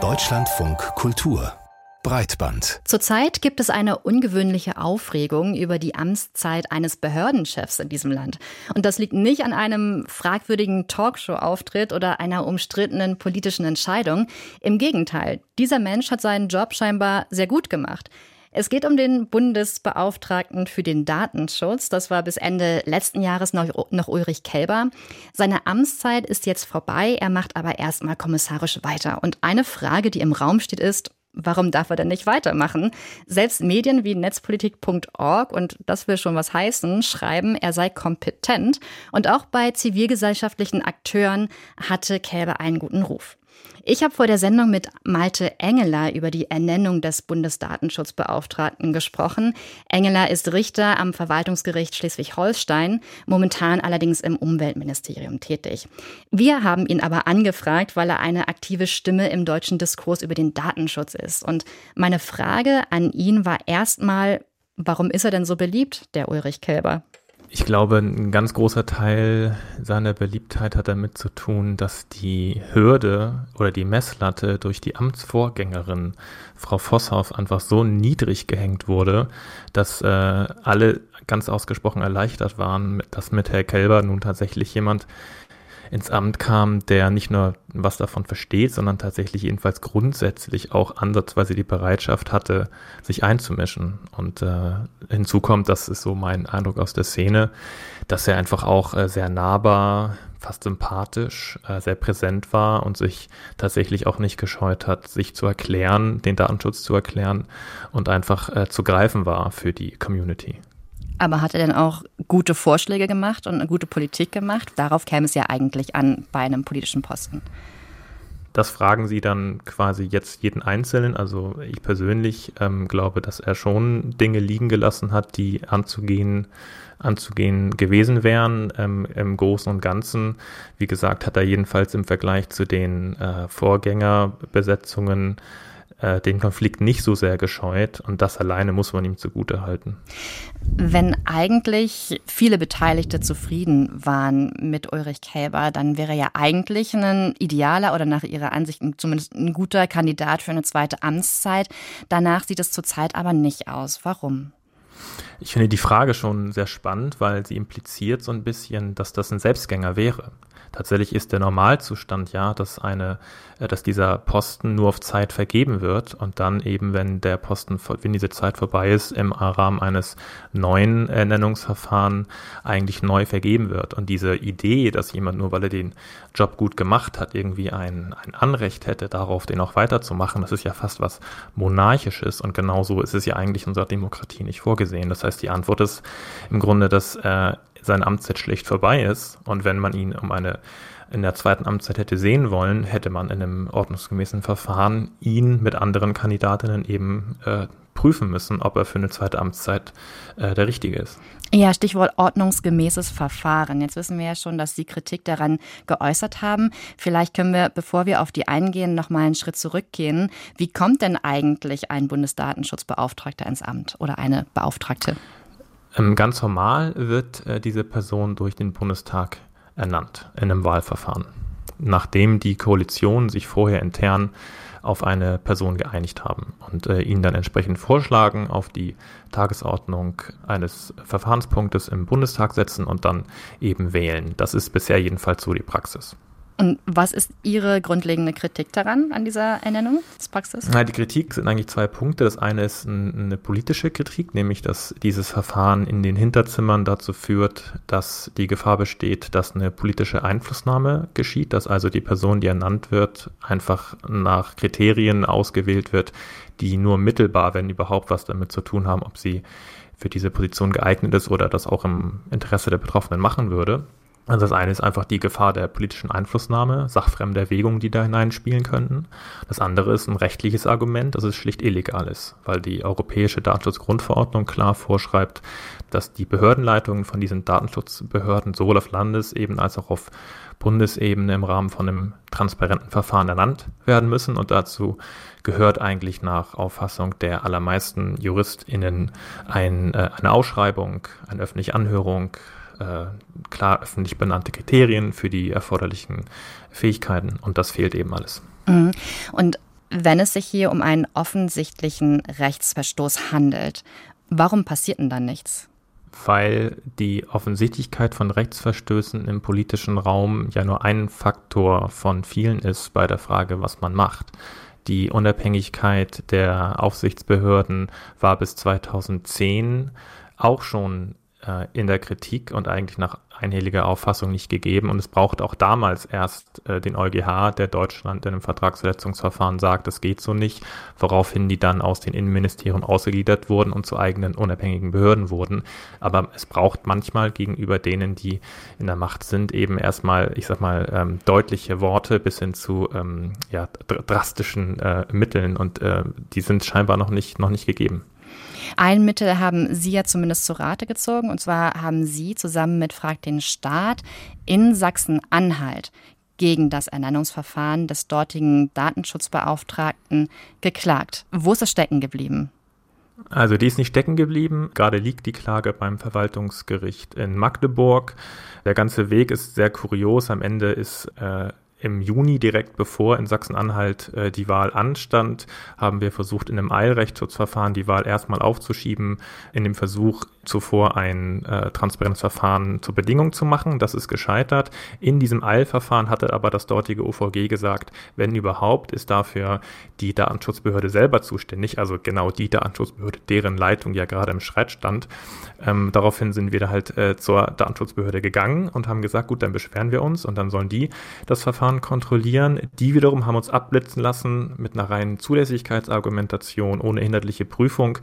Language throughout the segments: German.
Deutschlandfunk Kultur Breitband. Zurzeit gibt es eine ungewöhnliche Aufregung über die Amtszeit eines Behördenchefs in diesem Land. Und das liegt nicht an einem fragwürdigen Talkshow-Auftritt oder einer umstrittenen politischen Entscheidung. Im Gegenteil, dieser Mensch hat seinen Job scheinbar sehr gut gemacht. Es geht um den Bundesbeauftragten für den Datenschutz. Das war bis Ende letzten Jahres noch, noch Ulrich Kelber. Seine Amtszeit ist jetzt vorbei. Er macht aber erstmal kommissarisch weiter. Und eine Frage, die im Raum steht, ist, warum darf er denn nicht weitermachen? Selbst Medien wie netzpolitik.org, und das will schon was heißen, schreiben, er sei kompetent. Und auch bei zivilgesellschaftlichen Akteuren hatte Kälber einen guten Ruf. Ich habe vor der Sendung mit Malte Engeler über die Ernennung des Bundesdatenschutzbeauftragten gesprochen. Engeler ist Richter am Verwaltungsgericht Schleswig-Holstein, momentan allerdings im Umweltministerium tätig. Wir haben ihn aber angefragt, weil er eine aktive Stimme im deutschen Diskurs über den Datenschutz ist. Und meine Frage an ihn war erstmal, warum ist er denn so beliebt, der Ulrich Kälber? Ich glaube, ein ganz großer Teil seiner Beliebtheit hat damit zu tun, dass die Hürde oder die Messlatte durch die Amtsvorgängerin Frau Vosshoff einfach so niedrig gehängt wurde, dass äh, alle ganz ausgesprochen erleichtert waren, dass mit Herr Kelber nun tatsächlich jemand ins Amt kam, der nicht nur was davon versteht, sondern tatsächlich jedenfalls grundsätzlich auch ansatzweise die Bereitschaft hatte, sich einzumischen. Und äh, hinzu kommt, das ist so mein Eindruck aus der Szene, dass er einfach auch äh, sehr nahbar, fast sympathisch, äh, sehr präsent war und sich tatsächlich auch nicht gescheut hat, sich zu erklären, den Datenschutz zu erklären und einfach äh, zu greifen war für die Community. Aber hat er denn auch gute Vorschläge gemacht und eine gute Politik gemacht? Darauf käme es ja eigentlich an bei einem politischen Posten. Das fragen Sie dann quasi jetzt jeden Einzelnen. Also ich persönlich ähm, glaube, dass er schon Dinge liegen gelassen hat, die anzugehen, anzugehen gewesen wären. Ähm, Im Großen und Ganzen, wie gesagt, hat er jedenfalls im Vergleich zu den äh, Vorgängerbesetzungen äh, den Konflikt nicht so sehr gescheut und das alleine muss man ihm zugute halten. Wenn eigentlich viele Beteiligte zufrieden waren mit Ulrich Kälber, dann wäre ja eigentlich ein idealer oder nach Ihrer Ansicht zumindest ein guter Kandidat für eine zweite Amtszeit. Danach sieht es zurzeit aber nicht aus. Warum? Ich finde die Frage schon sehr spannend, weil sie impliziert so ein bisschen, dass das ein Selbstgänger wäre. Tatsächlich ist der Normalzustand ja, dass eine, äh, dass dieser Posten nur auf Zeit vergeben wird und dann eben, wenn der Posten, wenn diese Zeit vorbei ist, im Rahmen eines neuen Ernennungsverfahren eigentlich neu vergeben wird. Und diese Idee, dass jemand nur, weil er den Job gut gemacht hat, irgendwie ein, ein Anrecht hätte, darauf den auch weiterzumachen, das ist ja fast was Monarchisches und genauso ist es ja eigentlich in unserer Demokratie nicht vorgesehen. Das heißt, die Antwort ist im Grunde, dass äh, seine Amtszeit schlecht vorbei ist. Und wenn man ihn um eine in der zweiten Amtszeit hätte sehen wollen, hätte man in einem ordnungsgemäßen Verfahren ihn mit anderen Kandidatinnen eben äh, prüfen müssen, ob er für eine zweite Amtszeit äh, der Richtige ist. Ja, Stichwort ordnungsgemäßes Verfahren. Jetzt wissen wir ja schon, dass Sie Kritik daran geäußert haben. Vielleicht können wir, bevor wir auf die eingehen, noch mal einen Schritt zurückgehen. Wie kommt denn eigentlich ein Bundesdatenschutzbeauftragter ins Amt oder eine Beauftragte? Ähm, ganz formal wird äh, diese Person durch den Bundestag ernannt in einem Wahlverfahren, nachdem die Koalitionen sich vorher intern auf eine Person geeinigt haben und äh, ihn dann entsprechend vorschlagen, auf die Tagesordnung eines Verfahrenspunktes im Bundestag setzen und dann eben wählen. Das ist bisher jedenfalls so die Praxis. Und was ist Ihre grundlegende Kritik daran, an dieser Ernennungspraxis? Na, die Kritik sind eigentlich zwei Punkte. Das eine ist eine politische Kritik, nämlich dass dieses Verfahren in den Hinterzimmern dazu führt, dass die Gefahr besteht, dass eine politische Einflussnahme geschieht, dass also die Person, die ernannt wird, einfach nach Kriterien ausgewählt wird, die nur mittelbar, wenn überhaupt, was damit zu tun haben, ob sie für diese Position geeignet ist oder das auch im Interesse der Betroffenen machen würde. Also das eine ist einfach die Gefahr der politischen Einflussnahme, sachfremde Erwägungen, die da hineinspielen könnten. Das andere ist ein rechtliches Argument, dass es schlicht illegal ist, weil die Europäische Datenschutzgrundverordnung klar vorschreibt, dass die Behördenleitungen von diesen Datenschutzbehörden sowohl auf Landesebene als auch auf Bundesebene im Rahmen von einem transparenten Verfahren ernannt werden müssen. Und dazu gehört eigentlich nach Auffassung der allermeisten JuristInnen ein, äh, eine Ausschreibung, eine öffentliche Anhörung, äh, klar öffentlich benannte Kriterien für die erforderlichen Fähigkeiten und das fehlt eben alles. Mhm. Und wenn es sich hier um einen offensichtlichen Rechtsverstoß handelt, warum passiert denn dann nichts? Weil die Offensichtlichkeit von Rechtsverstößen im politischen Raum ja nur ein Faktor von vielen ist bei der Frage, was man macht. Die Unabhängigkeit der Aufsichtsbehörden war bis 2010 auch schon in der Kritik und eigentlich nach einhelliger Auffassung nicht gegeben. Und es braucht auch damals erst äh, den EuGH, der Deutschland in einem Vertragsverletzungsverfahren sagt, das geht so nicht, woraufhin die dann aus den Innenministerien ausgegliedert wurden und zu eigenen unabhängigen Behörden wurden. Aber es braucht manchmal gegenüber denen, die in der Macht sind, eben erstmal, ich sag mal, ähm, deutliche Worte bis hin zu ähm, ja, dr drastischen äh, Mitteln und äh, die sind scheinbar noch nicht, noch nicht gegeben. Ein Mittel haben Sie ja zumindest zu Rate gezogen. Und zwar haben Sie zusammen mit Frag den Staat in Sachsen-Anhalt gegen das Ernennungsverfahren des dortigen Datenschutzbeauftragten geklagt. Wo ist das stecken geblieben? Also die ist nicht stecken geblieben. Gerade liegt die Klage beim Verwaltungsgericht in Magdeburg. Der ganze Weg ist sehr kurios. Am Ende ist äh, im Juni, direkt bevor in Sachsen-Anhalt äh, die Wahl anstand, haben wir versucht, in einem Eilrechtsschutzverfahren die Wahl erstmal aufzuschieben, in dem Versuch, zuvor ein äh, Transparenzverfahren zur Bedingung zu machen. Das ist gescheitert. In diesem Eilverfahren hatte aber das dortige OVG gesagt, wenn überhaupt, ist dafür die Datenschutzbehörde selber zuständig, also genau die Datenschutzbehörde, deren Leitung ja gerade im Streit stand. Ähm, daraufhin sind wir da halt äh, zur Datenschutzbehörde gegangen und haben gesagt, gut, dann beschweren wir uns und dann sollen die das Verfahren kontrollieren. Die wiederum haben uns abblitzen lassen mit einer reinen Zulässigkeitsargumentation ohne inhaltliche Prüfung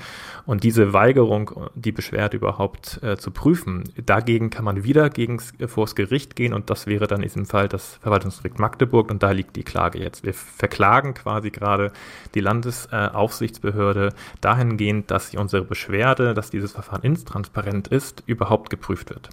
und diese Weigerung, die Beschwerde überhaupt äh, zu prüfen. Dagegen kann man wieder gegen, äh, vors Gericht gehen und das wäre dann in diesem Fall das Verwaltungsgericht Magdeburg und da liegt die Klage jetzt. Wir verklagen quasi gerade die Landesaufsichtsbehörde dahingehend, dass sie unsere Beschwerde, dass dieses Verfahren intransparent ist, überhaupt geprüft wird.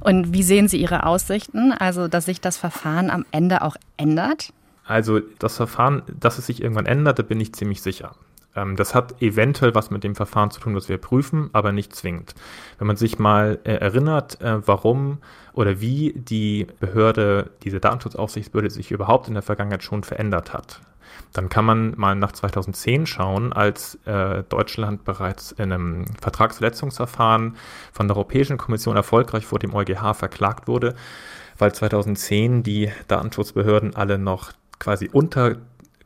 Und wie sehen Sie Ihre Aussichten, also dass sich das Verfahren am Ende auch ändert? Also das Verfahren, dass es sich irgendwann ändert, da bin ich ziemlich sicher. Ähm, das hat eventuell was mit dem Verfahren zu tun, was wir prüfen, aber nicht zwingend. Wenn man sich mal äh, erinnert, äh, warum oder wie die Behörde, diese Datenschutzaufsichtsbehörde sich überhaupt in der Vergangenheit schon verändert hat, dann kann man mal nach 2010 schauen, als äh, Deutschland bereits in einem Vertragsverletzungsverfahren von der Europäischen Kommission erfolgreich vor dem EuGH verklagt wurde, weil 2010 die Datenschutzbehörden alle noch quasi unter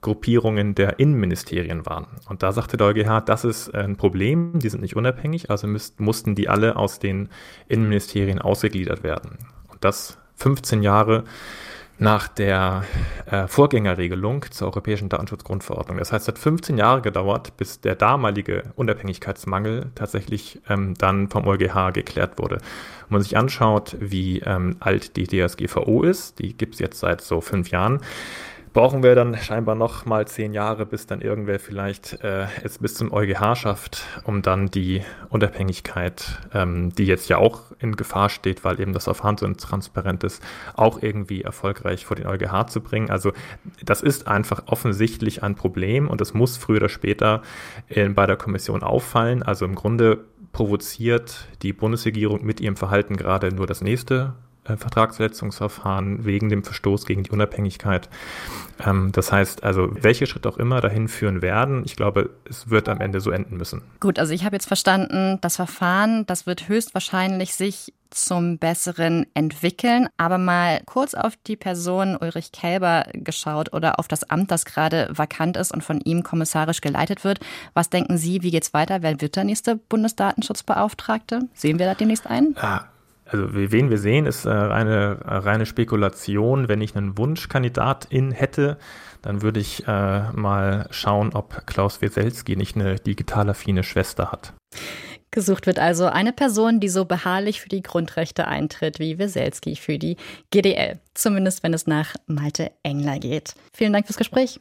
Gruppierungen der Innenministerien waren. Und da sagte der EuGH, das ist ein Problem, die sind nicht unabhängig, also müsst, mussten die alle aus den Innenministerien ausgegliedert werden. Und das 15 Jahre nach der äh, Vorgängerregelung zur Europäischen Datenschutzgrundverordnung. Das heißt, es hat 15 Jahre gedauert, bis der damalige Unabhängigkeitsmangel tatsächlich ähm, dann vom EuGH geklärt wurde. Wenn man sich anschaut, wie ähm, alt die DSGVO ist, die gibt es jetzt seit so fünf Jahren, brauchen wir dann scheinbar noch mal zehn Jahre, bis dann irgendwer vielleicht äh, es bis zum EuGH schafft, um dann die Unabhängigkeit, ähm, die jetzt ja auch in Gefahr steht, weil eben das Verfahren so intransparent ist, auch irgendwie erfolgreich vor den EuGH zu bringen. Also das ist einfach offensichtlich ein Problem und es muss früher oder später in, äh, bei der Kommission auffallen. Also im Grunde provoziert die Bundesregierung mit ihrem Verhalten gerade nur das nächste äh, Vertragsverletzungsverfahren wegen dem Verstoß gegen die Unabhängigkeit. Ähm, das heißt also, welche Schritte auch immer dahin führen werden, ich glaube, es wird am Ende so enden müssen. Gut, also ich habe jetzt verstanden, das Verfahren, das wird höchstwahrscheinlich sich zum Besseren entwickeln. Aber mal kurz auf die Person Ulrich Kälber geschaut oder auf das Amt, das gerade vakant ist und von ihm kommissarisch geleitet wird. Was denken Sie, wie geht's weiter? Wer wird der nächste Bundesdatenschutzbeauftragte? Sehen wir da demnächst einen? Ah, also wen wir sehen, ist äh, eine reine Spekulation. Wenn ich einen Wunschkandidatin hätte, dann würde ich äh, mal schauen, ob Klaus Weselski nicht eine digital affine Schwester hat. Gesucht wird also eine Person, die so beharrlich für die Grundrechte eintritt wie Weselski für die GDL. Zumindest wenn es nach Malte Engler geht. Vielen Dank fürs Gespräch.